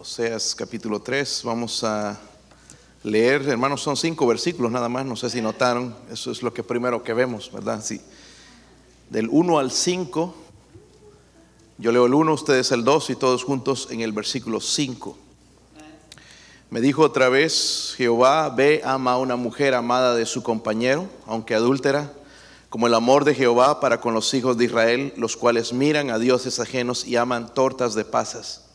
Oseas capítulo 3, vamos a leer, hermanos, son cinco versículos nada más, no sé si notaron, eso es lo que primero que vemos, ¿verdad? Sí. Del 1 al 5, yo leo el 1, ustedes el 2 y todos juntos en el versículo 5. Me dijo otra vez, Jehová, ve, ama a una mujer amada de su compañero, aunque adúltera, como el amor de Jehová para con los hijos de Israel, los cuales miran a dioses ajenos y aman tortas de pasas.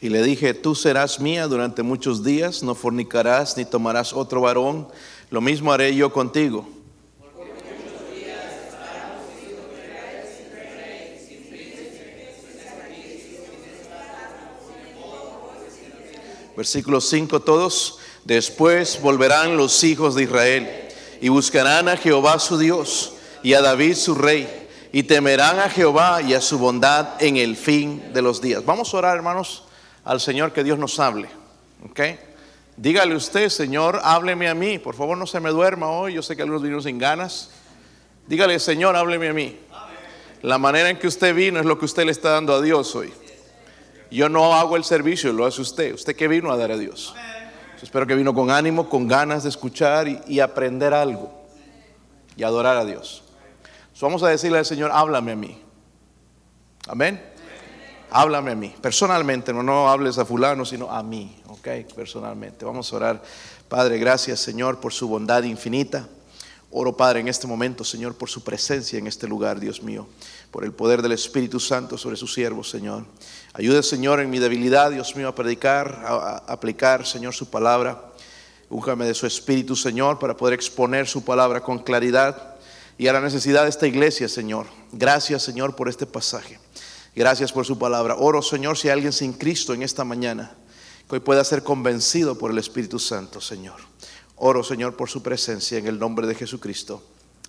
Y le dije, tú serás mía durante muchos días, no fornicarás ni tomarás otro varón, lo mismo haré yo contigo. Versículo 5 todos. Después volverán los hijos de Israel y buscarán a Jehová su Dios y a David su rey y temerán a Jehová y a su bondad en el fin de los días. Vamos a orar, hermanos, al Señor que Dios nos hable. ¿Ok? Dígale usted, Señor, hábleme a mí. Por favor, no se me duerma hoy. Yo sé que algunos vinieron sin ganas. Dígale, Señor, hábleme a mí. La manera en que usted vino es lo que usted le está dando a Dios hoy. Yo no hago el servicio, lo hace usted. Usted que vino a dar a Dios. espero que vino con ánimo, con ganas de escuchar y, aprender algo y adorar a Dios. vamos a decirle al Señor, háblame a mí. Amén. Háblame a mí, personalmente, no, no hables a fulano, sino a mí, ok, personalmente. Vamos a orar. Padre, gracias Señor por su bondad infinita. Oro, Padre, en este momento, Señor, por su presencia en este lugar, Dios mío, por el poder del Espíritu Santo sobre sus siervos, Señor. Ayude, Señor, en mi debilidad, Dios mío, a predicar, a, aplicar, Señor, su palabra. Újame de su Espíritu, Señor, para poder exponer su palabra con claridad y a la necesidad de esta iglesia, Señor. Gracias, Señor, por este pasaje. Gracias por su palabra. Oro, Señor, si hay alguien sin Cristo en esta mañana, que hoy pueda ser convencido por el Espíritu Santo, Señor. Oro, Señor, por su presencia en el nombre de Jesucristo.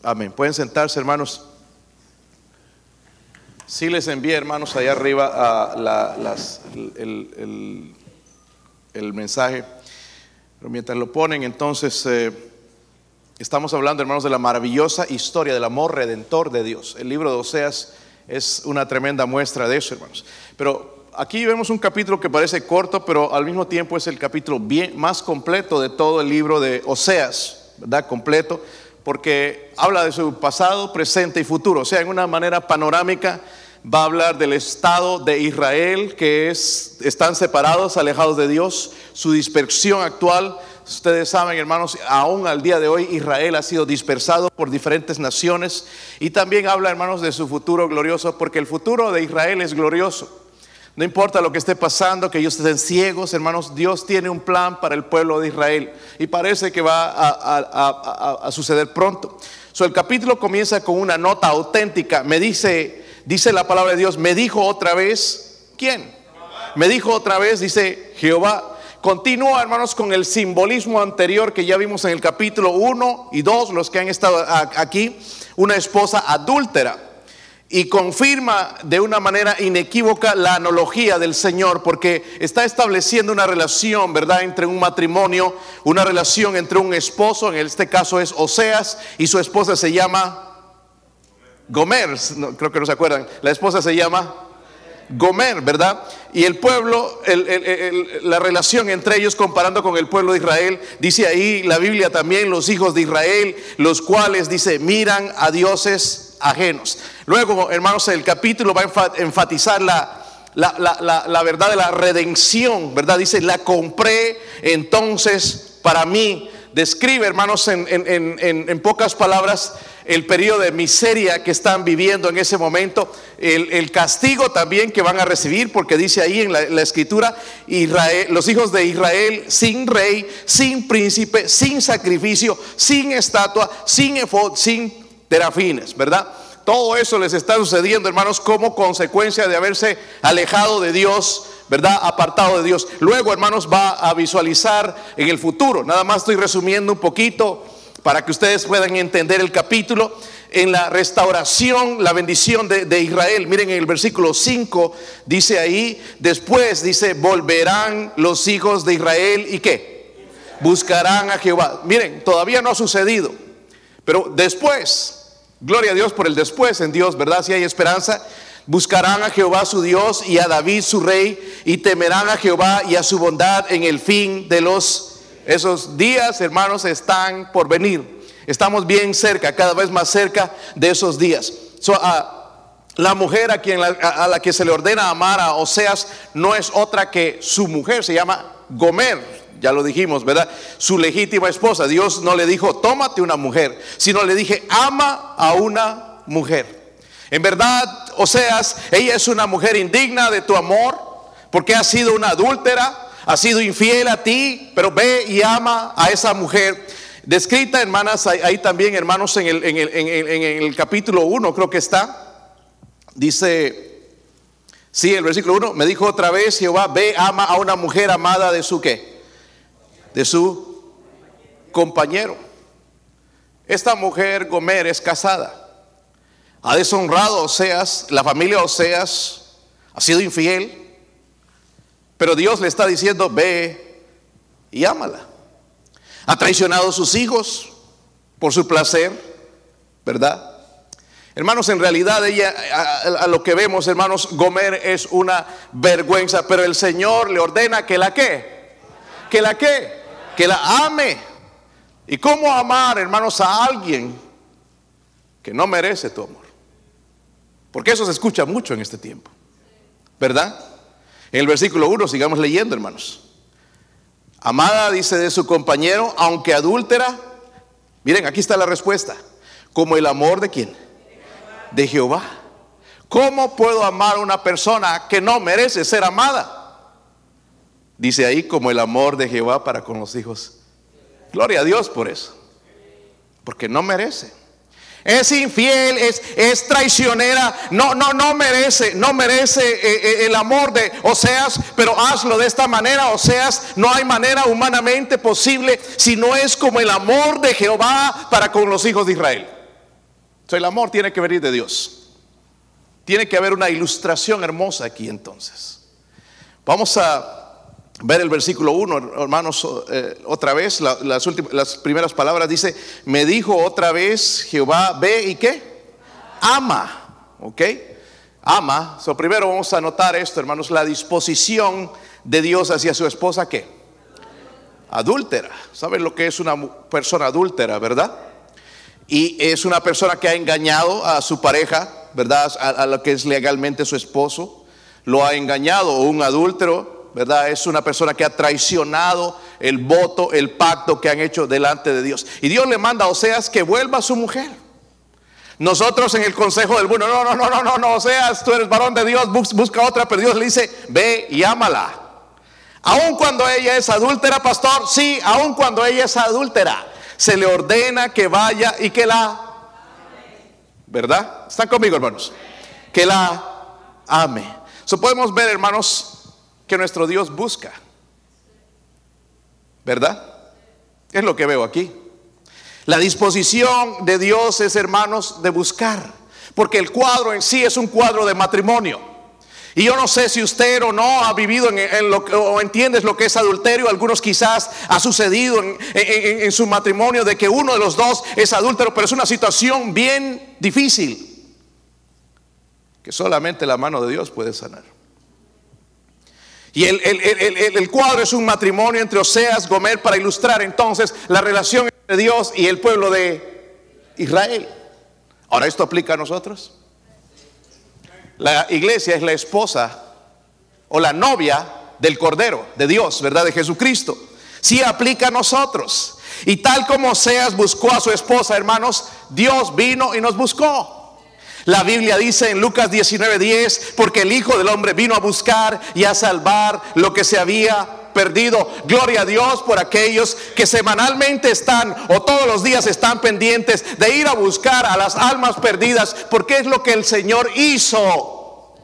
Amén. Pueden sentarse, hermanos. Sí les envié, hermanos, allá arriba el, mensaje. Pero mientras lo ponen, entonces eh, estamos hablando, hermanos, de la maravillosa historia del amor redentor de Dios. El libro de Oseas es una tremenda muestra de eso, hermanos. Pero aquí vemos un capítulo que parece corto, pero al mismo tiempo es el capítulo bien, más completo de todo el libro de Oseas, ¿verdad? Completo, porque habla de su pasado, presente y futuro. O sea, en una manera panorámica va a hablar del estado de Israel, que es, están separados, alejados de Dios, su dispersión actual Ustedes saben, hermanos, aún al día de hoy Israel ha sido dispersado por diferentes naciones y también habla, hermanos, de su futuro glorioso, porque el futuro de Israel es glorioso. No importa lo que esté pasando, que ellos estén ciegos, hermanos, Dios tiene un plan para el pueblo de Israel y parece que va a, suceder pronto. El capítulo comienza con una nota auténtica. Me dice, dice la palabra de Dios, me dijo otra vez, ¿quién? Me dijo otra vez, dice Jehová, Continúa, hermanos, con el simbolismo anterior que ya vimos en el capítulo 1 y 2, los que han estado aquí, una esposa adúltera. Y confirma de una manera inequívoca la analogía del Señor, porque está estableciendo una relación, ¿verdad?, entre un matrimonio, una relación entre un esposo, en este caso es Oseas, y su esposa se llama Gomer, creo que no se acuerdan, la esposa se llama Gomer, ¿verdad? Y el pueblo, la relación entre ellos comparando con el pueblo de Israel, dice ahí la Biblia también, los hijos de Israel, los cuales, dice, miran a dioses ajenos. Luego, hermanos, el capítulo va a enfatizar la, verdad de la redención, ¿verdad? Dice, la compré entonces para mí. Describe, hermanos, en pocas palabras, el periodo de miseria que están viviendo en ese momento, el, castigo también que van a recibir, porque dice ahí en la, escritura, los hijos de Israel sin rey, sin príncipe, sin sacrificio, sin estatua, sin efod, sin terafines, ¿verdad? Todo eso les está sucediendo, hermanos, como consecuencia de haberse alejado de Dios, ¿verdad? Apartado de Dios. Luego, hermanos, va a visualizar en el futuro. Nada más estoy resumiendo un poquito para que ustedes puedan entender el capítulo, en la restauración, la bendición de, Israel. Miren en el versículo 5, dice ahí, después dice, volverán los hijos de Israel y qué? Buscarán a Jehová. Miren, todavía no ha sucedido, pero después, Gloria a Dios por el después en Dios, ¿verdad? Si hay esperanza. Buscarán a Jehová su Dios y a David su rey y temerán a Jehová y a su bondad en el fin de los esos días, hermanos, están por venir. Estamos bien cerca, cada vez más cerca de esos días. la mujer a, quien a, la que se le ordena amar a Oseas no es otra que su mujer, se llama Gomer. Ya lo dijimos, ¿verdad? Su legítima esposa. Dios no le dijo, tómate una mujer, sino le dije, ama a una mujer. En verdad, Oseas, ella es una mujer indigna de tu amor, porque ha sido una adúltera, ha sido infiel a ti, pero ve y ama a esa mujer. Descrita, hermanas, ahí también, hermanos, en el, en el, capítulo 1 creo que está. Dice, sí, el versículo 1, me dijo otra vez, Jehová, ve, ama a una mujer amada de su qué? De su compañero. Esta mujer, Gomer, es casada. Ha deshonrado a Oseas, la familia Oseas ha sido infiel. Pero Dios le está diciendo, ve y ámala. Ha traicionado a sus hijos por su placer, ¿verdad? Hermanos, en realidad ella, a, lo que vemos, hermanos, Gomer es una vergüenza, pero el Señor le ordena que la que, que la que, que la ame. ¿Y cómo amar, hermanos, a alguien que no merece tu amor? Porque eso se escucha mucho en este tiempo, ¿verdad? En el versículo 1, sigamos leyendo, hermanos. Amada dice de su compañero, aunque adúltera, miren, aquí está la respuesta, como el amor de quién? De Jehová. ¿Cómo puedo amar a una persona que no merece ser amada? Dice ahí como el amor de Jehová para con los hijos. Gloria a Dios por eso. Porque no merece es infiel, es, es, traicionera, no, no, no merece, no merece eh, eh, el amor de Oseas, pero hazlo de esta manera, Oseas, no hay manera humanamente posible si no es como el amor de Jehová para con los hijos de Israel. El amor tiene que venir de Dios. Tiene que haber una ilustración hermosa aquí entonces. Vamos a ver el versículo 1, hermanos, eh, otra vez, las, últimas, las primeras palabras dice, me dijo otra vez Jehová, ve y qué? Ama, ¿ok? Ama. So, primero vamos a notar esto, hermanos, la disposición de Dios hacia su esposa, ¿qué? Adúltera. ¿Saben lo que es una persona adúltera, verdad? Y es una persona que ha engañado a su pareja, ¿verdad? A, a lo que es legalmente su esposo. Lo ha engañado, un adúltero ¿verdad? Es una persona que ha traicionado el voto, el pacto que han hecho delante de Dios. Y Dios le manda a Oseas que vuelva a su mujer. Nosotros en el consejo del bueno, no, no, no, no, no, no, Oseas, tú eres varón de Dios, busca otra, pero Dios le dice, ve y ámala. Aun cuando ella es adúltera, pastor, sí, aun cuando ella es adúltera, se le ordena que vaya y que la, ¿verdad? ¿Están conmigo, hermanos? Que la ame. So podemos ver, hermanos, que nuestro Dios busca. ¿Verdad? Es lo que veo aquí. La disposición de Dios es, hermanos, de buscar. Porque el cuadro en sí es un cuadro de matrimonio. Y yo no sé si usted o no ha vivido en, lo o entiendes lo que es adulterio. Algunos quizás ha sucedido en, en, su matrimonio de que uno de los dos es adúltero, pero es una situación bien difícil que solamente la mano de Dios puede sanar. Y el, cuadro es un matrimonio entre Oseas, Gomer, para ilustrar entonces la relación entre Dios y el pueblo de Israel. Ahora, ¿esto aplica a nosotros? La iglesia es la esposa o la novia del Cordero, de Dios, ¿verdad? De Jesucristo. Sí aplica a nosotros. Y tal como Oseas buscó a su esposa, hermanos, Dios vino y nos buscó. La Biblia dice en Lucas 19:10, porque el Hijo del Hombre vino a buscar y a salvar lo que se había perdido. Gloria a Dios por aquellos que semanalmente están o todos los días están pendientes de ir a buscar a las almas perdidas, porque es lo que el Señor hizo.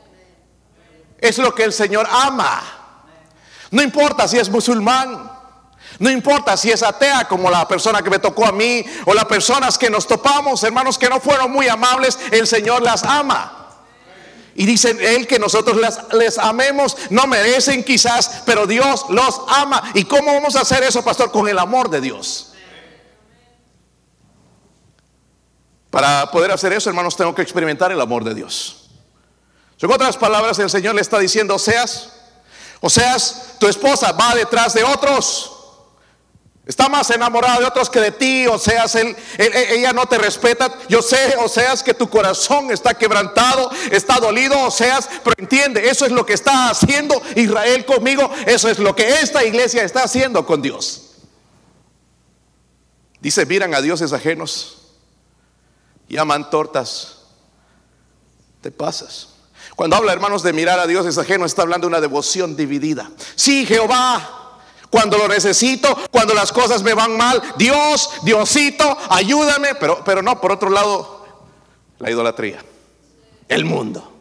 Es lo que el Señor ama. No importa si es musulmán. No importa si es atea como la persona que me tocó a mí o las personas que nos topamos, hermanos que no fueron muy amables, el Señor las ama. Y dice Él que nosotros les amemos, no merecen quizás, pero Dios los ama. ¿Y cómo vamos a hacer eso, pastor? Con el amor de Dios. Para poder hacer eso, hermanos, tengo que experimentar el amor de Dios. En otras palabras, el Señor le está diciendo, o seas, o seas, tu esposa va detrás de otros. Está más enamorada de otros que de ti, o seas, él, ella no te respeta. Yo sé, o seas, que tu corazón está quebrantado, está dolido, o seas, pero entiende, eso es lo que está haciendo Israel conmigo, eso es lo que esta iglesia está haciendo con Dios. Dice, miran a dioses ajenos y aman tortas. Te pasas. Cuando habla, hermanos, de mirar a dioses ajenos, está hablando de una devoción dividida. Sí, Jehová, cuando lo necesito, cuando las cosas me van mal, Dios, Diosito, ayúdame, pero, pero no, por otro lado, la idolatría, el mundo,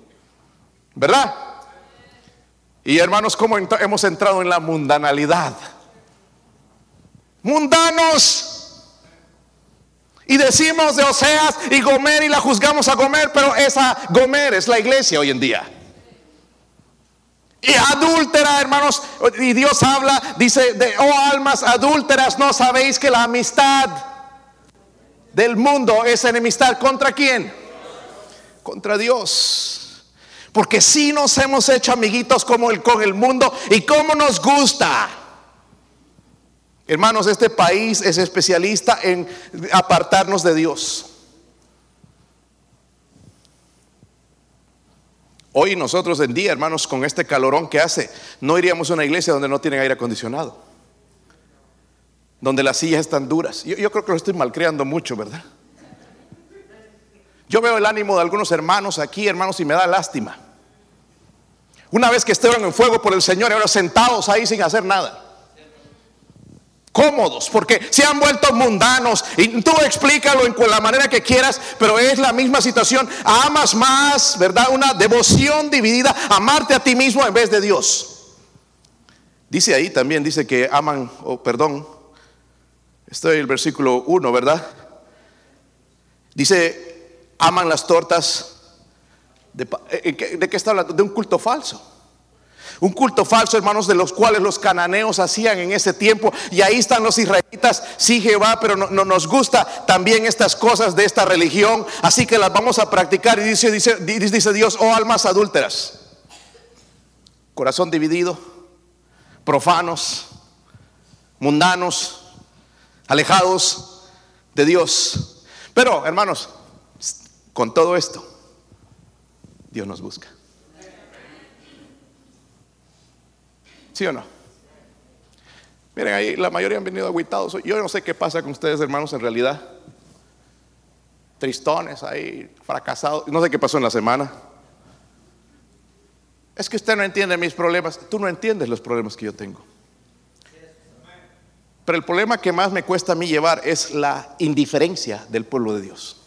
¿verdad? Y hermanos, ¿cómo hemos entrado en la mundanalidad? Mundanos. Y decimos de Oseas y Gomer y la juzgamos a Gomer, pero esa Gomer es la iglesia hoy en día. Y adúltera, hermanos, y Dios habla, dice, de, oh almas adúlteras, no sabéis que la amistad del mundo es enemistad contra quién? Contra Dios. Porque si nos hemos hecho amiguitos como el, con el mundo y como nos gusta. Hermanos, este país es especialista en apartarnos de Dios. Hoy nosotros en día, hermanos, con este calorón que hace, no iríamos a una iglesia donde no tienen aire acondicionado, donde las sillas están duras. Yo, creo que lo estoy malcriando mucho, ¿verdad? Yo veo el ánimo de algunos hermanos aquí, hermanos, y me da lástima. Una vez que estuvieron en fuego por el Señor, ahora sentados ahí sin hacer nada cómodos, porque se han vuelto mundanos. Y tú explícalo en la manera que quieras, pero es la misma situación. Amas más, ¿verdad? Una devoción dividida, amarte a ti mismo en vez de Dios. Dice ahí también, dice que aman, oh, perdón, estoy en el versículo 1, ¿verdad? Dice, aman las tortas. ¿De, eh, ¿De qué está hablando? De un culto falso. Un culto falso, hermanos, de los cuales los cananeos hacían en ese tiempo. Y ahí están los israelitas, sí Jehová, pero no, nos gusta también estas cosas de esta religión. Así que las vamos a practicar. Y dice, Dios, oh almas adúlteras, corazón dividido, profanos, mundanos, alejados de Dios. Pero, hermanos, con todo esto, Dios nos busca. ¿Sí o no? Miren, ahí la mayoría han venido aguitados. Yo no sé qué pasa con ustedes, hermanos, en realidad. Tristones ahí, fracasados. No sé qué pasó en la semana. Es que usted no entiende mis problemas. Tú no entiendes los problemas que yo tengo. Pero el problema que más me cuesta a mí llevar es la indiferencia del pueblo de Dios.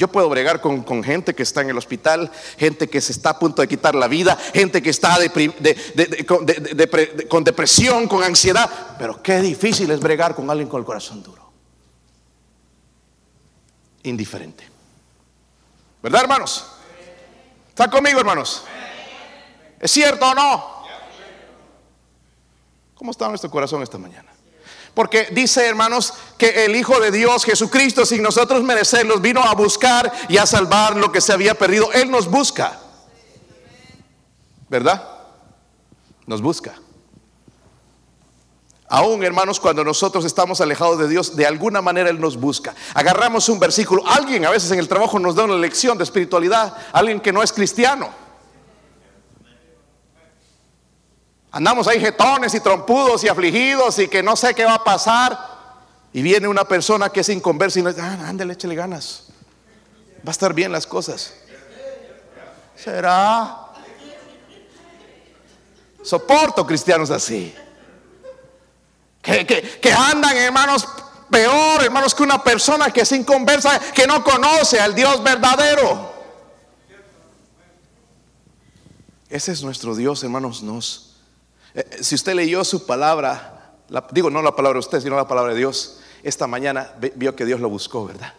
Yo puedo bregar con, gente que está en el hospital, gente que se está a punto de quitar la vida, gente que está con depresión, con ansiedad. Pero qué difícil es bregar con alguien con el corazón duro. Indiferente. ¿Verdad, hermanos? ¿Están conmigo, hermanos? ¿Es cierto o no? ¿Cómo está nuestro corazón esta mañana? Porque dice, hermanos, que el Hijo de Dios, Jesucristo, sin nosotros merecerlos, vino a buscar y a salvar lo que se había perdido. Él nos busca. ¿Verdad? Nos busca. Aún, hermanos, cuando nosotros estamos alejados de Dios, de alguna manera Él nos busca. Agarramos un versículo. Alguien a veces en el trabajo nos da una lección de espiritualidad. Alguien que no es cristiano. Andamos ahí jetones y trompudos y afligidos y que no sé qué va a pasar. Y viene una persona que es inconversa y nos dice, ah, ándale, échale ganas. Va a estar bien las cosas. ¿Será? Soporto cristianos así. Que, que, andan, hermanos, peor, hermanos, que una persona que es inconversa, que no conoce al Dios verdadero. Ese es nuestro Dios, hermanos, nos si usted leyó su palabra, digo no la palabra de usted, sino la palabra de Dios, esta mañana vio que Dios lo buscó, ¿verdad?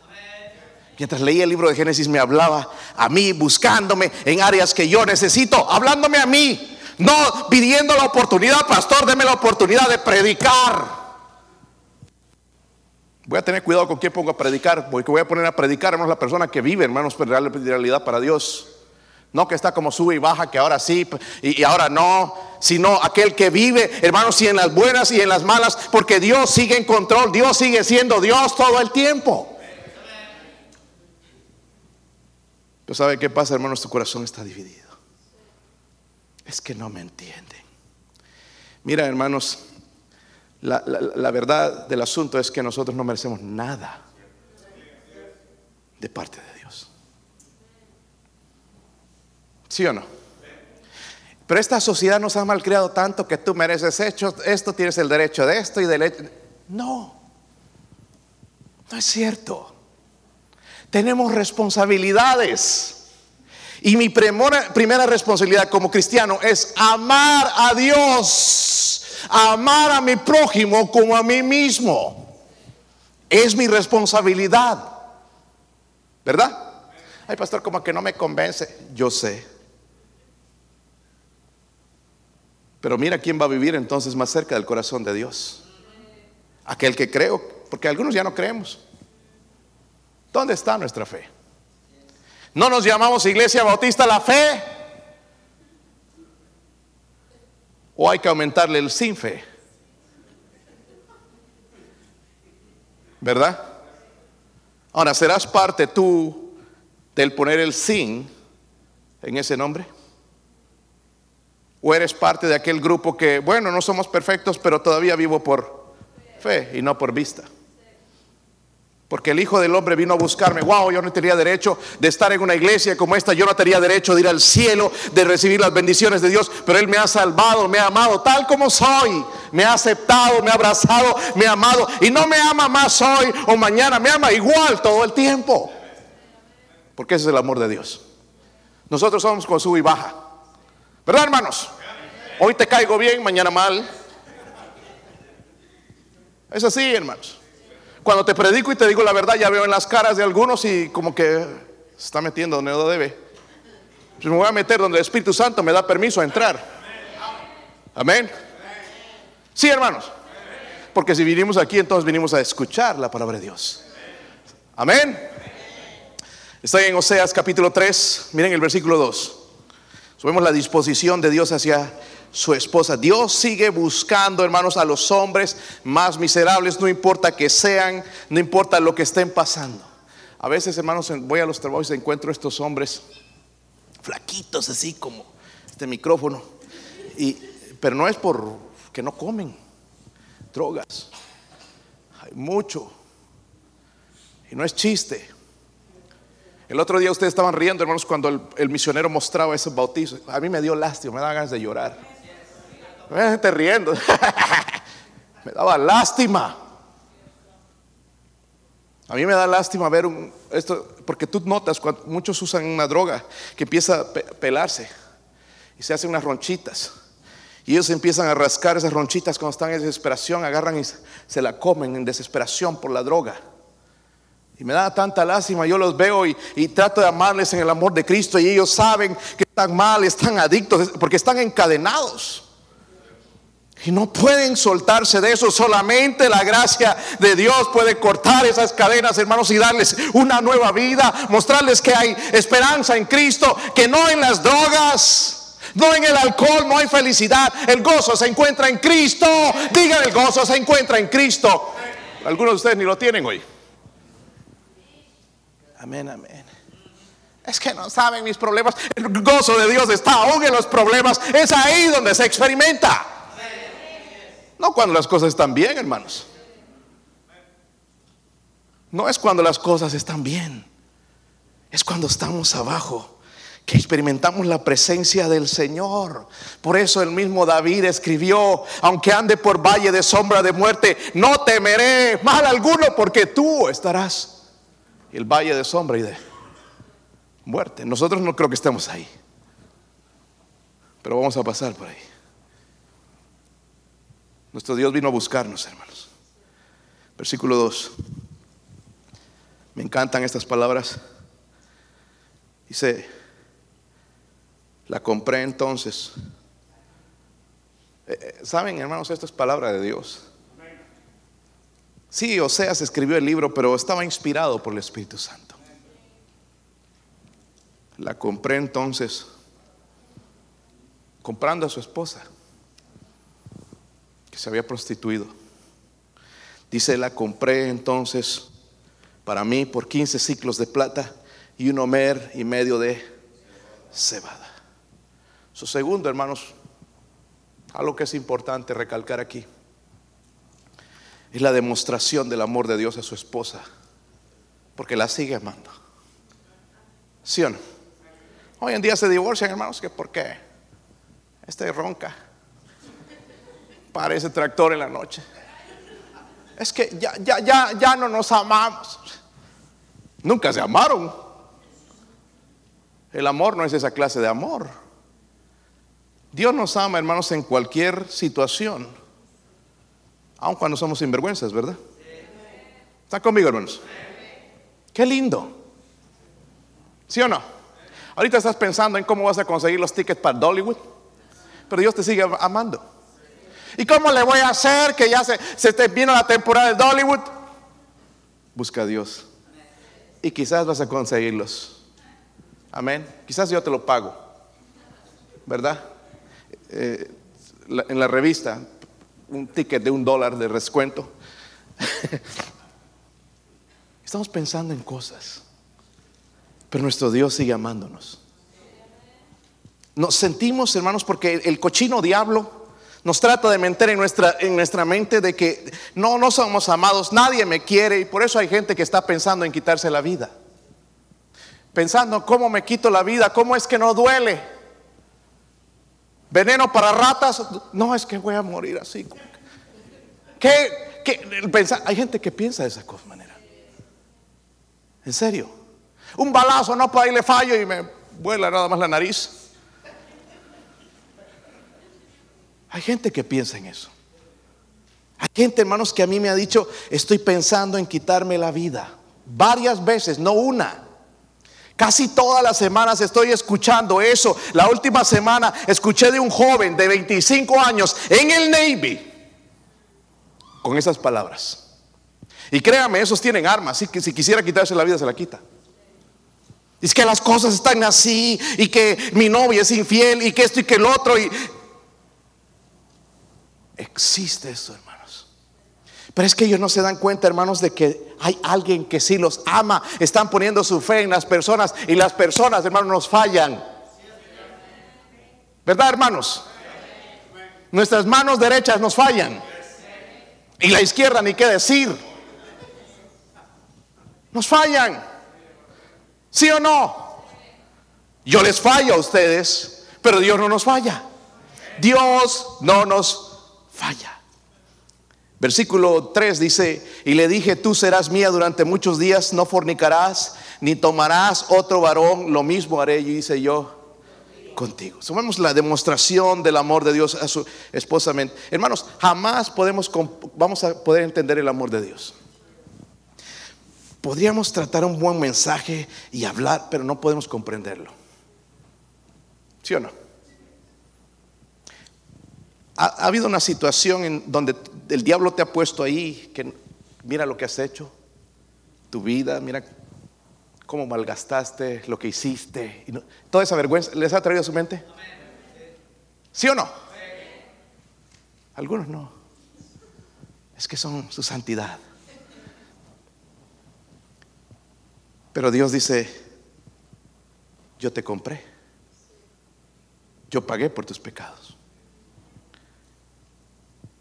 Mientras leía el libro de Génesis me hablaba a mí, buscándome en áreas que yo necesito, hablándome a mí, no pidiendo la oportunidad, pastor, deme la oportunidad de predicar. Voy a tener cuidado con quién pongo a predicar, porque voy a poner a predicar, hermanos, la persona que vive, hermanos, en realidad para Dios. No que está como sube y baja, que ahora sí y, ahora no, sino aquel que vive, hermanos, y en las buenas y en las malas, porque Dios sigue en control, Dios sigue siendo Dios todo el tiempo. Pero ¿sabe qué pasa, hermanos? Tu corazón está dividido. Es que no me entienden. Mira, hermanos, la, verdad del asunto es que nosotros no merecemos nada de parte de Dios. ¿Sí o no? Pero esta sociedad nos ha malcriado tanto que tú mereces hecho, esto, tienes el derecho de esto y del No, no es cierto. Tenemos responsabilidades. Y mi primera responsabilidad como cristiano es amar a Dios amar a mi prójimo como a mí mismo. Es mi responsabilidad. ¿Verdad? Ay, pastor, como que no me convence. Yo sé. Pero mira quién va a vivir entonces más cerca del corazón de Dios. Aquel que creo, porque algunos ya no creemos. ¿Dónde está nuestra fe? No nos llamamos Iglesia Bautista la fe. o hay que aumentarle el sin fe. ¿Verdad? Ahora, ¿serás parte tú del poner el sin en ese nombre? ¿O eres parte de aquel grupo que, bueno, no somos perfectos, pero todavía vivo por fe y no por vista? Porque el Hijo del Hombre vino a buscarme. Wow, yo no tenía derecho de estar en una iglesia como esta. Yo no tenía derecho de ir al cielo, de recibir las bendiciones de Dios. Pero Él me ha salvado, me ha amado tal como soy. Me ha aceptado, me ha abrazado, me ha amado. Y no me ama más hoy o mañana. Me ama igual todo el tiempo. Porque ese es el amor de Dios. Nosotros somos con sub y baja. ¿Verdad, hermanos? Hoy te caigo bien, mañana mal. Es así, hermanos. Cuando te predico y te digo la verdad, ya veo en las caras de algunos y como que se está metiendo donde no debe. Pues me voy a meter donde el Espíritu Santo me da permiso a entrar. Amén. Sí, hermanos. Porque si vinimos aquí, entonces vinimos a escuchar la palabra de Dios. Amén. Estoy en Oseas capítulo 3. Miren el versículo 2. Subimos la disposición de Dios hacia su esposa. Dios sigue buscando, hermanos, a los hombres más miserables, no importa que sean, no importa lo que estén pasando. A veces, hermanos, voy a los trabajos y encuentro estos hombres flaquitos, así como este micrófono. Pero no es por que no comen drogas. Hay mucho. Y no es chiste. El otro día ustedes estaban riendo, hermanos, cuando el, misionero mostraba ese bautizo. A mí me dio lástima, me da ganas de llorar. Me gente riendo. me daba lástima. A mí me da lástima ver esto, porque tú notas cuando muchos usan una droga que empieza a pelarse y se hacen unas ronchitas. Y ellos empiezan a rascar esas ronchitas cuando están en desesperación, agarran y se la comen en desesperación por la droga. Y me da tanta lástima, yo los veo y, trato de amarles en el amor de Cristo y ellos saben que están mal, están adictos, porque están encadenados. Y no pueden soltarse de eso. Solamente la gracia de Dios puede cortar esas cadenas, hermanos, y darles una nueva vida. Mostrarles que hay esperanza en Cristo, que no en las drogas, no en el alcohol, no hay felicidad. El gozo se encuentra en Cristo. Digan, el gozo se encuentra en Cristo. Algunos de ustedes ni lo tienen hoy. Amén, amén. Es que no saben mis problemas. El gozo de Dios está aún en los problemas. Es ahí donde se experimenta. No cuando las cosas están bien, hermanos. No es cuando las cosas están bien. Es cuando estamos abajo que experimentamos la presencia del Señor. Por eso el mismo David escribió, aunque ande por valle de sombra de muerte, no temeré mal alguno porque tú estarás. El valle de sombra y de muerte. Nosotros no creo que estemos ahí. Pero vamos a pasar por ahí. Nuestro Dios vino a buscarnos, hermanos. Versículo 2. Me encantan estas palabras. Dice, la compré entonces. Eh, eh, Saben, hermanos, esta es palabra de Dios. Sí, Oseas escribió el libro, pero estaba inspirado por el Espíritu Santo. La compré entonces comprando a su esposa, que se había prostituido. Dice, la compré entonces para mí por 15 ciclos de plata y un homer y medio de cebada. Su segundo, hermanos, algo que es importante recalcar aquí, es la demostración del amor de Dios a su esposa, porque la sigue amando. ¿Sí o no? Hoy en día se divorcian, hermanos, que por qué? Este ronca. Parece tractor en la noche. Es que ya, ya, ya, ya no nos amamos. Nunca se amaron. El amor no es esa clase de amor. Dios nos ama, hermanos, en cualquier situación. Aun cuando somos sinvergüenzas, ¿verdad? ¿Está conmigo, hermanos? Qué lindo. ¿Sí o no? Ahorita estás pensando en cómo vas a conseguir los tickets para Dollywood, pero Dios te sigue amando. ¿Y cómo le voy a hacer que ya se, se te vino la temporada de Dollywood? Busca a Dios. Y quizás vas a conseguirlos. Amén. Quizás yo te lo pago. ¿Verdad? Eh, en la revista, un ticket de un dólar de descuento. Estamos pensando en cosas. Pero nuestro Dios sigue amándonos. Nos sentimos, hermanos, porque el cochino diablo nos trata de mentir en nuestra, en nuestra mente de que no, no somos amados, nadie me quiere y por eso hay gente que está pensando en quitarse la vida. Pensando, ¿cómo me quito la vida? ¿Cómo es que no duele? Veneno para ratas, no es que voy a morir así. ¿Qué, hay gente que piensa de esa manera. En serio. Un balazo, no para le fallo y me vuela nada más la nariz. Hay gente que piensa en eso. Hay gente, hermanos, que a mí me ha dicho, estoy pensando en quitarme la vida. Varias veces, no una. Casi todas las semanas estoy escuchando eso. La última semana escuché de un joven de 25 años en el Navy con esas palabras. Y créame, esos tienen armas, que si quisiera quitarse la vida se la quita. Es que las cosas están así y que mi novia es infiel y que esto y que el otro. Existe eso, hermanos. Pero es que ellos no se dan cuenta, hermanos, de que hay alguien que sí los ama. Están poniendo su fe en las personas y las personas, hermanos, nos fallan. ¿Verdad, hermanos? Nuestras manos derechas nos fallan. Y la izquierda, ni qué decir. Nos fallan. ¿Sí o no? Yo les fallo a ustedes, pero Dios no nos falla. Dios no nos falla. Versículo 3 dice, y le dije, tú serás mía durante muchos días, no fornicarás, ni tomarás otro varón, lo mismo haré, y hice yo contigo. Somos la demostración del amor de Dios a su esposa. Hermanos, jamás podemos, vamos a poder entender el amor de Dios podríamos tratar un buen mensaje y hablar, pero no podemos comprenderlo. ¿Sí o no? Ha, habido una situación en donde el diablo te ha puesto ahí, que mira lo que has hecho, tu vida, mira cómo malgastaste lo que hiciste. Y toda esa vergüenza, ¿les ha traído a su mente? ¿Sí o no? Algunos no. Es que son su santidad. Pero Dios dice, yo te compré. Yo pagué por tus pecados.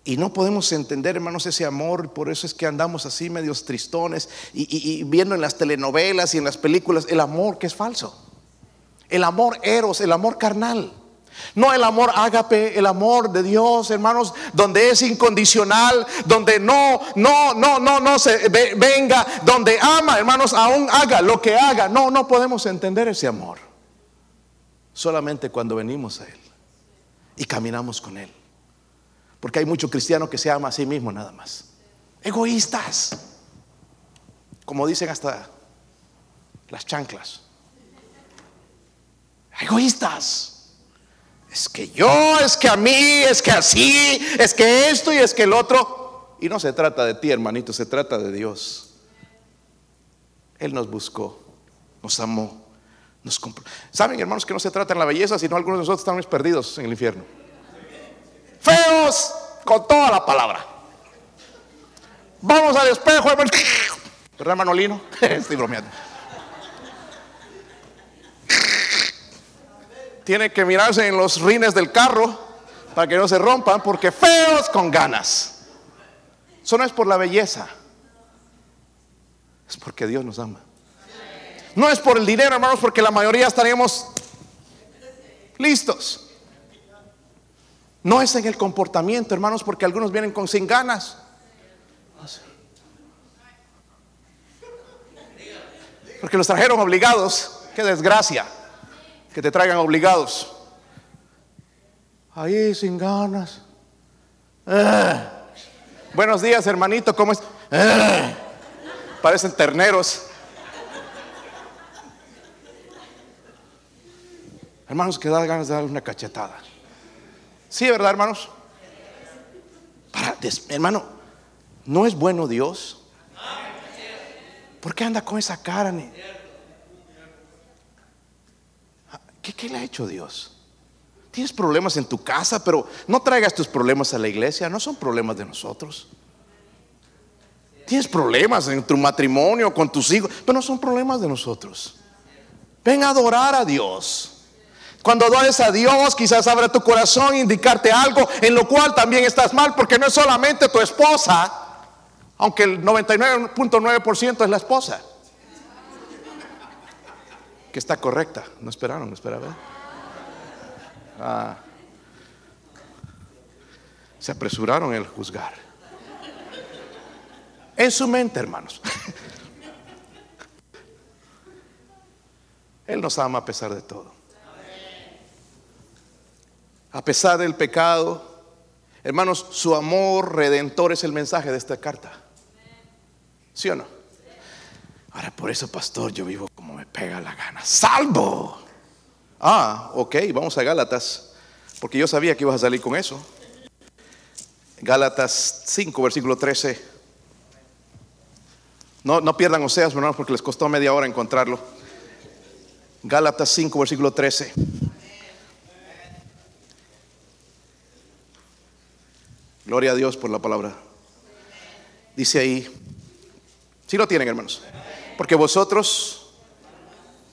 Y no podemos entender, hermanos, ese amor, por eso es que andamos así medios tristones y, viendo en las telenovelas y en las películas el amor que es falso. El amor eros, el amor carnal. No el amor ágape, el amor de Dios, hermanos, donde es incondicional, donde no, no, no, no, no se venga, donde ama, hermanos, aún haga lo que haga. No, no podemos entender ese amor. Solamente cuando venimos a Él y caminamos con Él. Porque hay mucho cristiano que se ama a sí mismo nada más. Egoístas. Como dicen hasta las chanclas. Egoístas. Es que yo, es que a mí, es que así, es que esto y es que el otro. Y no se trata de ti, hermanito, se trata de Dios. Él nos buscó, nos amó, nos compró. ¿Saben, hermanos, que no se trata de la belleza, sino algunos de nosotros estamos perdidos en el infierno? Feos con toda la palabra. Vamos al espejo, hermano. ¿Verdad? Estoy bromeando. Tiene que mirarse en los rines del carro para que no se rompan, porque feos con ganas. Eso no es por la belleza, es porque Dios nos ama. No es por el dinero, hermanos, porque la mayoría estaríamos listos. No es en el comportamiento, hermanos, porque algunos vienen con sin ganas. Porque los trajeron obligados. Qué desgracia que te traigan obligados. Ahí sin ganas. Ah. Buenos días, hermanito, ¿cómo es? Ah. Parecen terneros. Hermanos, que da ganas de darle una cachetada. Sí, ¿verdad, hermanos? Para, hermano, ¿no es bueno Dios? ¿Por qué anda con esa cara? ¿Qué, ¿Qué, le ha hecho Dios? Tienes problemas en tu casa, pero no traigas tus problemas a la iglesia, no son problemas de nosotros. Tienes problemas en tu matrimonio, con tus hijos, pero no son problemas de nosotros. Ven a adorar a Dios. Cuando adores a Dios, quizás abra tu corazón e indicarte algo en lo cual también estás mal, porque no es solamente tu esposa, aunque el 99.9% es la esposa, que está correcta. No esperaron, esperaban. Ah. Se apresuraron en juzgar. En su mente, hermanos. Él nos ama a pesar de todo a pesar del pecado. Hermanos, su amor redentor es el mensaje de esta carta. ¿Sí o no? Ahora, por eso, pastor, yo vivo como me pega la gana. Salvo. Ah, ok, vamos a Gálatas, porque yo sabía que ibas a salir con eso. Gálatas 5, versículo 13. No, no pierdan Oseas, hermanos, porque les costó media hora encontrarlo. Gálatas 5, versículo 13. Gloria a Dios por la palabra. Dice ahí, si lo tienen hermanos, porque vosotros,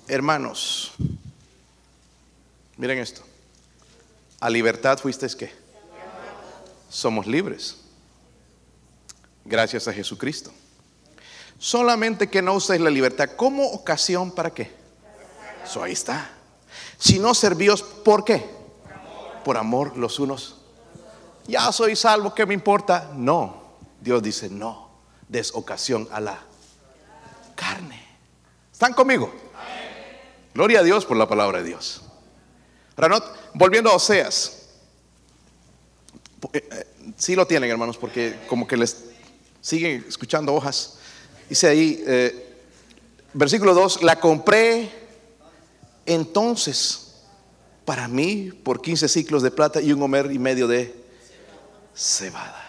hermanos, miren esto, a libertad fuisteis que somos libres, gracias a Jesucristo. Solamente que no uséis la libertad como ocasión para qué. Eso ahí está. Si no servíos, ¿por qué? Por amor los unos ya soy salvo, ¿qué me importa? No, Dios dice, no, des ocasión a la carne. ¿Están conmigo? Gloria a Dios por la palabra de Dios. Ranot, volviendo a Oseas. Eh, eh, sí lo tienen, hermanos, porque como que les siguen escuchando hojas. Dice ahí, eh, versículo 2, la compré entonces para mí por 15 ciclos de plata y un homer y medio de cebada.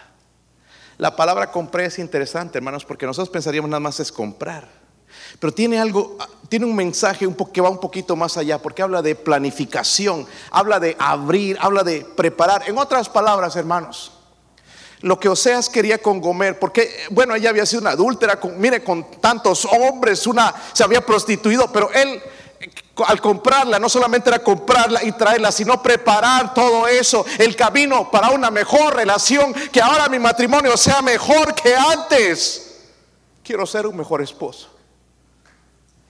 La palabra compré es interesante, hermanos, porque nosotros pensaríamos nada más es comprar. Pero tiene algo, tiene un mensaje que va un poquito más allá, porque habla de planificación, habla de abrir, habla de preparar. En otras palabras, hermanos, lo que Oseas quería con Gomer, porque, bueno, ella había sido una adúltera, mire, con tantos hombres, una se había prostituido, pero él al comprarla, no solamente era comprarla y traerla, sino preparar todo eso, el camino para una mejor relación, que ahora mi matrimonio sea mejor que antes. Quiero ser un mejor esposo.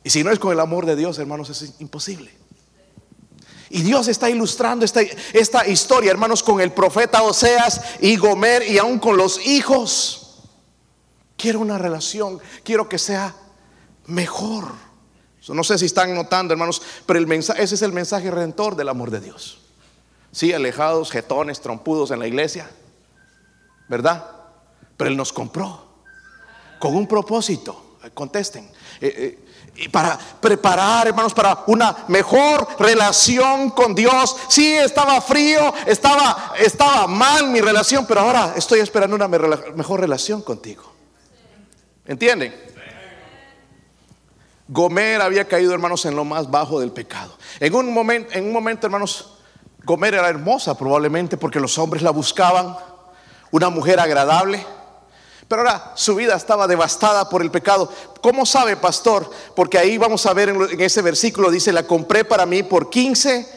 Y si no es con el amor de Dios, hermanos, es imposible. Y Dios está ilustrando esta, historia, hermanos, con el profeta Oseas y Gomer y aún con los hijos. Quiero una relación, quiero que sea mejor. No sé si están notando, hermanos, pero ese es el mensaje redentor del amor de Dios. Sí, alejados, jetones, trompudos en la iglesia, ¿verdad? Pero Él nos compró con un propósito. Contesten. Eh, eh, para preparar, hermanos, para una mejor relación con Dios. Sí, estaba frío, estaba, estaba mal mi relación, pero ahora estoy esperando una mejor relación contigo. ¿Entienden? Gomer había caído, hermanos, en lo más bajo del pecado. En un momento, en un momento, hermanos, Gomer era hermosa probablemente porque los hombres la buscaban, una mujer agradable. Pero ahora su vida estaba devastada por el pecado. ¿Cómo sabe, pastor? Porque ahí vamos a ver en, ese versículo, dice, la compré para mí por 15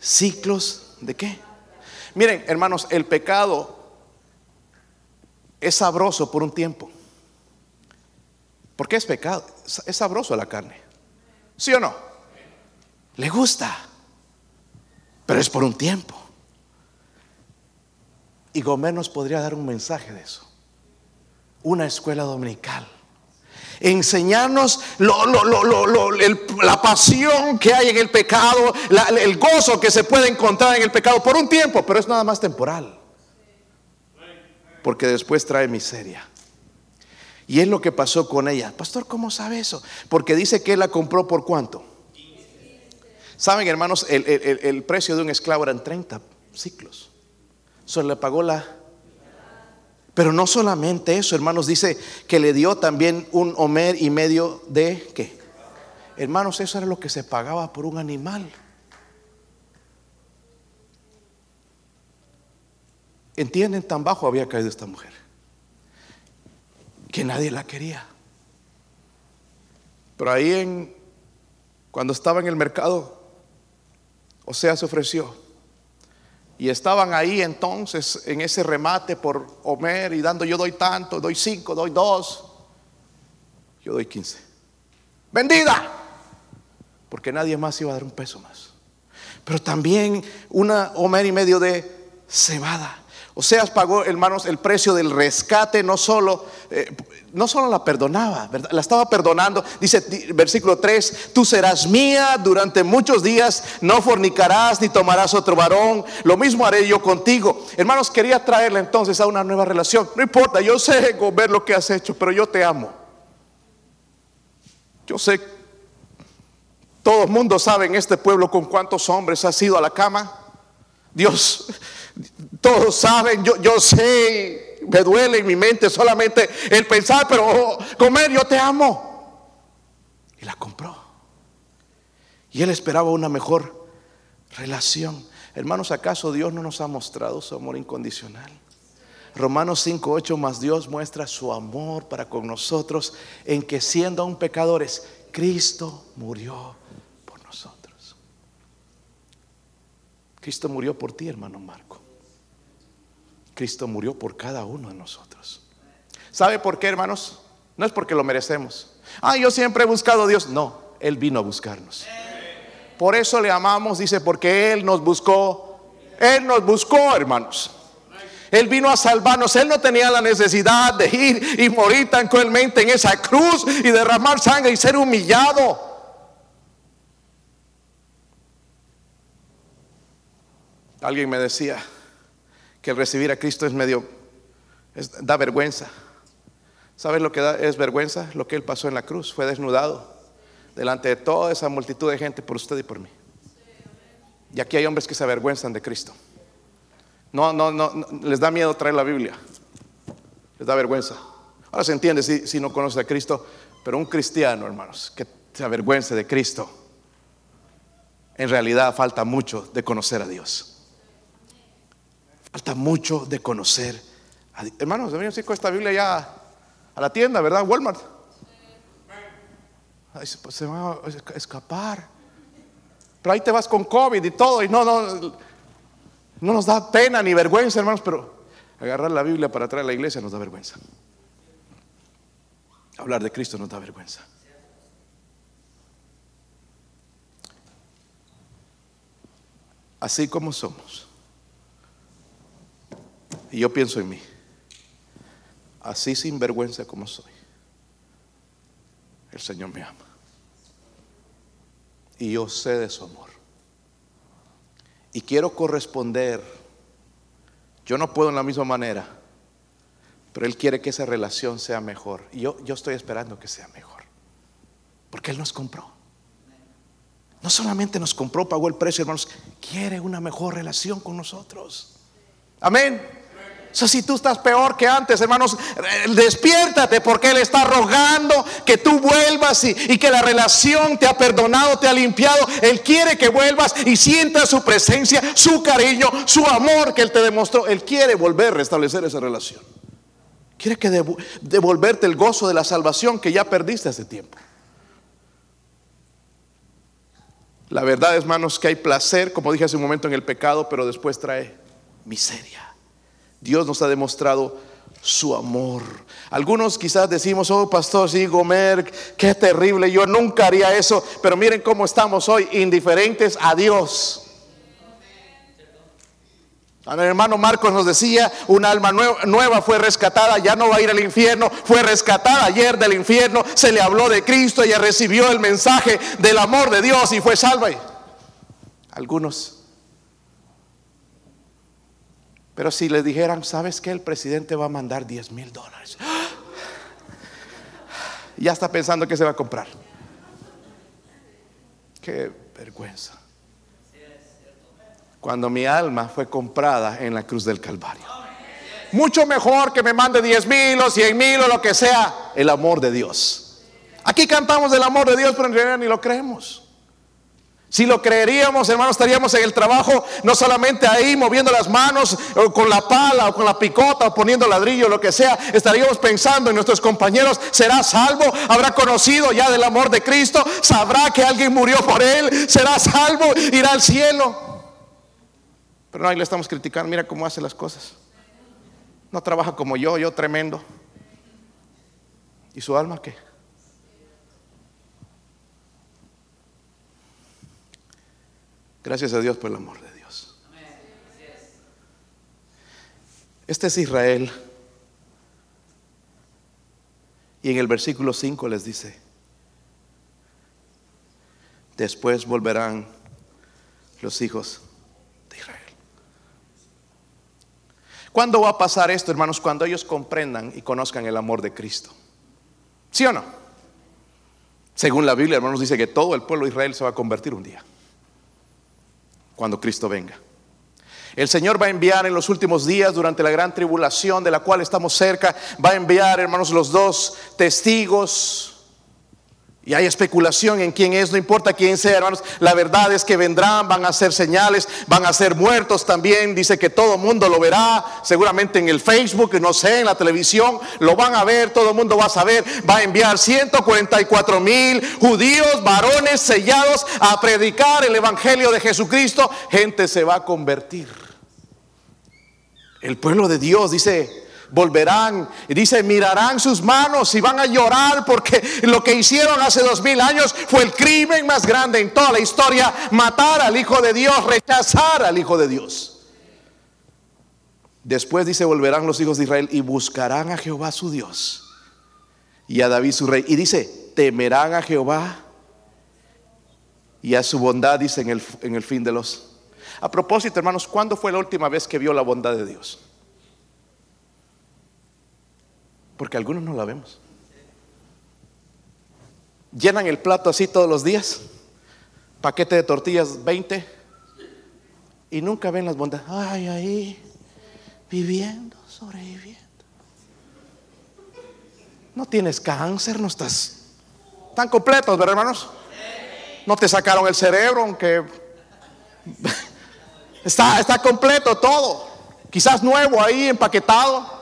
ciclos de qué. Miren, hermanos, el pecado es sabroso por un tiempo. ¿Por qué es pecado? Es sabroso la carne. ¿Sí o no? Le gusta. Pero es por un tiempo. Y Gomer nos podría dar un mensaje de eso una escuela dominical. Enseñarnos la pasión que hay en el pecado, el gozo que se puede encontrar en el pecado por un tiempo, pero es nada más temporal. Porque después trae miseria. Y es lo que pasó con ella. Pastor, ¿cómo sabe eso? Porque dice que él la compró por cuánto. Saben, hermanos, el, el precio de un esclavo eran 30 ciclos. Solo le pagó la pero no solamente eso, hermanos, dice que le dio también un homer y medio de qué. Hermanos, eso era lo que se pagaba por un animal. ¿Entienden? Tan bajo había caído esta mujer que nadie la quería. Pero ahí en cuando estaba en el mercado, o sea, se ofreció y estaban ahí entonces en ese remate por Homer y dando yo doy tanto, doy cinco, doy dos, yo doy quince. Vendida, porque nadie más iba a dar un peso más. Pero también una Homer y medio de cebada. Oseas pagó, hermanos, el precio del rescate, no solo, eh, no solo la perdonaba, la estaba perdonando. Dice versículo 3, tú serás mía durante muchos días, no fornicarás ni tomarás otro varón, lo mismo haré yo contigo. Hermanos, quería traerle entonces a una nueva relación. No importa, yo sé ver lo que has hecho, pero yo te amo. Yo sé, todo el mundo sabe en este pueblo con cuántos hombres has ido a la cama. Dios todos saben, yo, yo sé, me duele en mi mente solamente el pensar, pero comer, yo te amo. Y la compró. Y él esperaba una mejor relación. Hermanos, ¿acaso Dios no nos ha mostrado su amor incondicional? Romanos 5:8 más Dios muestra su amor para con nosotros en que siendo aún pecadores, Cristo murió por nosotros. Cristo murió por ti, hermano Marco. Cristo murió por cada uno de nosotros. ¿Sabe por qué, hermanos? No es porque lo merecemos. Ah, yo siempre he buscado a Dios. No, Él vino a buscarnos. Por eso le amamos, dice, porque Él nos buscó. Él nos buscó, hermanos. Él vino a salvarnos. Él no tenía la necesidad de ir y morir tan cruelmente en esa cruz y derramar sangre y ser humillado. Alguien me decía, que el recibir a Cristo es medio, da vergüenza. ¿Sabes lo que da, es vergüenza? Lo que Él pasó en la cruz, fue desnudado delante de toda esa multitud de gente por usted y por mí. Y aquí hay hombres que se avergüenzan de Cristo. No, no, no, les da miedo traer la Biblia. Les da vergüenza. Ahora se entiende si, si no conoce a Cristo, pero un cristiano, hermanos, que se avergüence de Cristo, en realidad falta mucho de conocer a Dios. Falta mucho de conocer. Hermanos, deberíamos ir con esta Biblia ya a la tienda, ¿verdad? Walmart. Pues se va a escapar. Pero ahí te vas con COVID y todo, y no, no, no nos da pena ni vergüenza, hermanos, pero agarrar la Biblia para traer a la iglesia nos da vergüenza. Hablar de Cristo nos da vergüenza. Así como somos. Y yo pienso en mí, así sin vergüenza como soy, el Señor me ama. Y yo sé de su amor. Y quiero corresponder. Yo no puedo en la misma manera, pero Él quiere que esa relación sea mejor. Y yo, yo estoy esperando que sea mejor. Porque Él nos compró. No solamente nos compró, pagó el precio, hermanos, quiere una mejor relación con nosotros. Amén. O sea, si tú estás peor que antes, hermanos, eh, despiértate porque Él está rogando que tú vuelvas y, y, que la relación te ha perdonado, te ha limpiado. Él quiere que vuelvas y sientas su presencia, su cariño, su amor que Él te demostró. Él quiere volver a restablecer esa relación. Quiere que devolverte el gozo de la salvación que ya perdiste hace tiempo. La verdad, hermanos, que hay placer, como dije hace un momento, en el pecado, pero después trae miseria. Dios nos ha demostrado su amor. Algunos quizás decimos, oh pastor, sí, Gomer, qué terrible, yo nunca haría eso, pero miren cómo estamos hoy, indiferentes a Dios. El hermano Marcos nos decía, un alma nueva, fue rescatada, ya no va a ir al infierno, fue rescatada ayer del infierno, se le habló de Cristo, ella recibió el mensaje del amor de Dios y fue salva. Algunos. Pero si le dijeran, ¿sabes que El presidente va a mandar 10 mil dólares. Ya está pensando que se va a comprar. Qué vergüenza cuando mi alma fue comprada en la cruz del Calvario. Mucho mejor que me mande 10 mil o 100 mil o lo que sea, el amor de Dios. Aquí cantamos del amor de Dios, pero en realidad ni lo creemos. Si lo creeríamos, hermanos, estaríamos en el trabajo, no solamente ahí moviendo las manos o con la pala o con la picota o poniendo ladrillo, lo que sea, estaríamos pensando en nuestros compañeros, ¿será salvo? ¿Habrá conocido ya del amor de Cristo? ¿Sabrá que alguien murió por él? ¿Será salvo? ¿Irá al cielo? Pero no, ahí le estamos criticando, mira cómo hace las cosas. No trabaja como yo, yo tremendo. ¿Y su alma qué? Gracias a Dios por el amor de Dios. Este es Israel. Y en el versículo 5 les dice, después volverán los hijos ¿Cuándo va a pasar esto, hermanos? Cuando ellos comprendan y conozcan el amor de Cristo. ¿Sí o no? Según la Biblia, hermanos, dice que todo el pueblo de Israel se va a convertir un día. Cuando Cristo venga. El Señor va a enviar en los últimos días, durante la gran tribulación de la cual estamos cerca, va a enviar, hermanos, los dos testigos y hay especulación en quién es, no importa quién sea, hermanos. La verdad es que vendrán, van a ser señales, van a ser muertos también. Dice que todo el mundo lo verá, seguramente en el Facebook, no sé, en la televisión. Lo van a ver, todo el mundo va a saber. Va a enviar 144 mil judíos, varones sellados a predicar el Evangelio de Jesucristo. Gente se va a convertir. El pueblo de Dios dice, volverán y dice, mirarán sus manos y van a llorar porque lo que hicieron hace dos mil años fue el crimen más grande en toda la historia, matar al Hijo de Dios, rechazar al Hijo de Dios. Después dice, volverán los hijos de Israel y buscarán a Jehová su Dios y a David su rey. Y dice, temerán a Jehová y a su bondad, dice en el, en el fin de los... A propósito, hermanos, ¿cuándo fue la última vez que vio la bondad de Dios? Porque algunos no la vemos. Llenan el plato así todos los días. Paquete de tortillas 20. Y nunca ven las bondades. Ay, ahí, viviendo, sobreviviendo. No tienes cáncer, no estás tan completos, ¿verdad, hermanos? No te sacaron el cerebro, aunque está, está completo todo. Quizás nuevo ahí, empaquetado.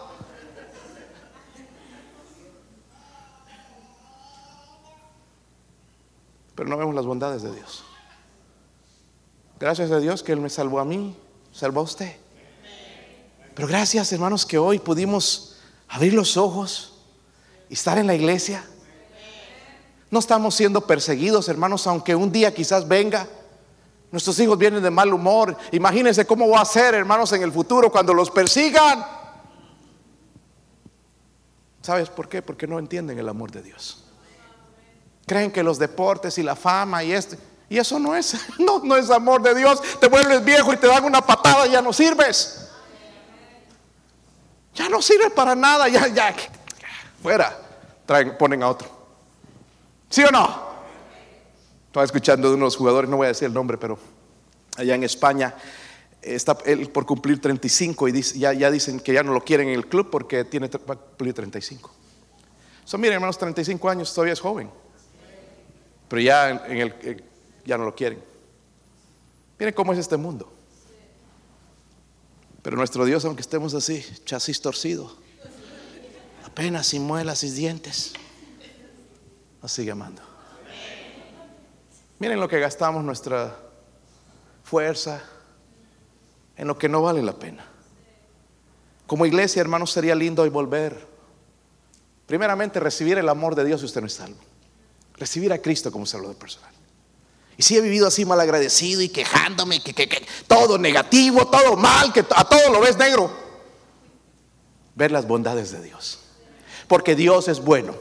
Pero no vemos las bondades de Dios. Gracias a Dios que Él me salvó a mí, salvó a usted. Pero gracias hermanos que hoy pudimos abrir los ojos y estar en la iglesia. No estamos siendo perseguidos hermanos, aunque un día quizás venga. Nuestros hijos vienen de mal humor. Imagínense cómo va a ser hermanos en el futuro cuando los persigan. ¿Sabes por qué? Porque no entienden el amor de Dios. Creen que los deportes y la fama y esto. Y eso no es, no, no es amor de Dios. Te vuelves viejo y te dan una patada y ya no sirves. Ya no sirve para nada, ya, ya, fuera. Traen, ponen a otro. ¿Sí o no? Estaba escuchando de unos jugadores, no voy a decir el nombre, pero allá en España está él por cumplir 35 y ya, ya dicen que ya no lo quieren en el club porque tiene, va cumplir 35. Son, miren, hermanos, 35 años todavía es joven, pero ya, en el, ya no lo quieren. Miren cómo es este mundo. Pero nuestro Dios, aunque estemos así, chasis torcido, apenas sin muelas y dientes, nos sigue amando. Miren lo que gastamos nuestra fuerza en lo que no vale la pena. Como iglesia, hermanos, sería lindo hoy volver. Primeramente, recibir el amor de Dios si usted no es salvo. Recibir a Cristo como salvador personal. Y si he vivido así mal agradecido y quejándome, que, que, todo negativo, todo mal, que a todo lo ves negro. Ver las bondades de Dios. Porque Dios es bueno.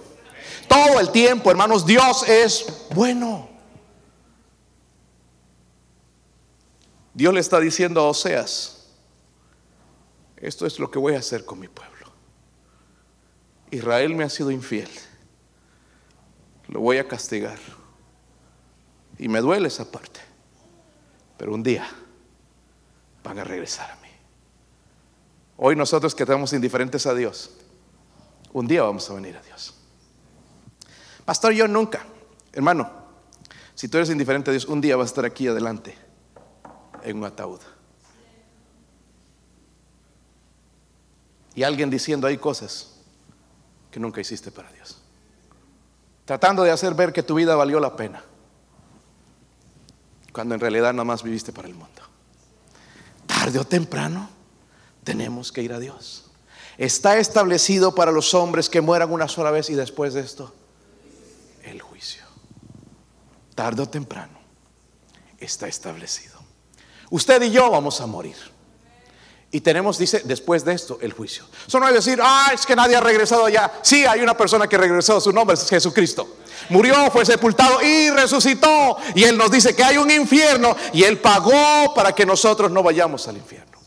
Todo el tiempo, hermanos, Dios es bueno. Dios le está diciendo a Oseas, esto es lo que voy a hacer con mi pueblo. Israel me ha sido infiel. Lo voy a castigar. Y me duele esa parte. Pero un día van a regresar a mí. Hoy nosotros que estamos indiferentes a Dios, un día vamos a venir a Dios. Pastor, yo nunca, hermano, si tú eres indiferente a Dios, un día vas a estar aquí adelante en un ataúd. Y alguien diciendo ahí cosas que nunca hiciste para Dios. Tratando de hacer ver que tu vida valió la pena. Cuando en realidad nada más viviste para el mundo. Tarde o temprano tenemos que ir a Dios. Está establecido para los hombres que mueran una sola vez y después de esto, el juicio. Tarde o temprano está establecido. Usted y yo vamos a morir. Y tenemos, dice, después de esto, el juicio. Eso no es decir, ah, es que nadie ha regresado allá. Sí, hay una persona que regresó, su nombre es Jesucristo. Murió, fue sepultado y resucitó. Y Él nos dice que hay un infierno y Él pagó para que nosotros no vayamos al infierno.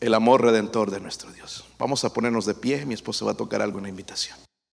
El amor redentor de nuestro Dios. Vamos a ponernos de pie, mi esposo va a tocar algo en la invitación.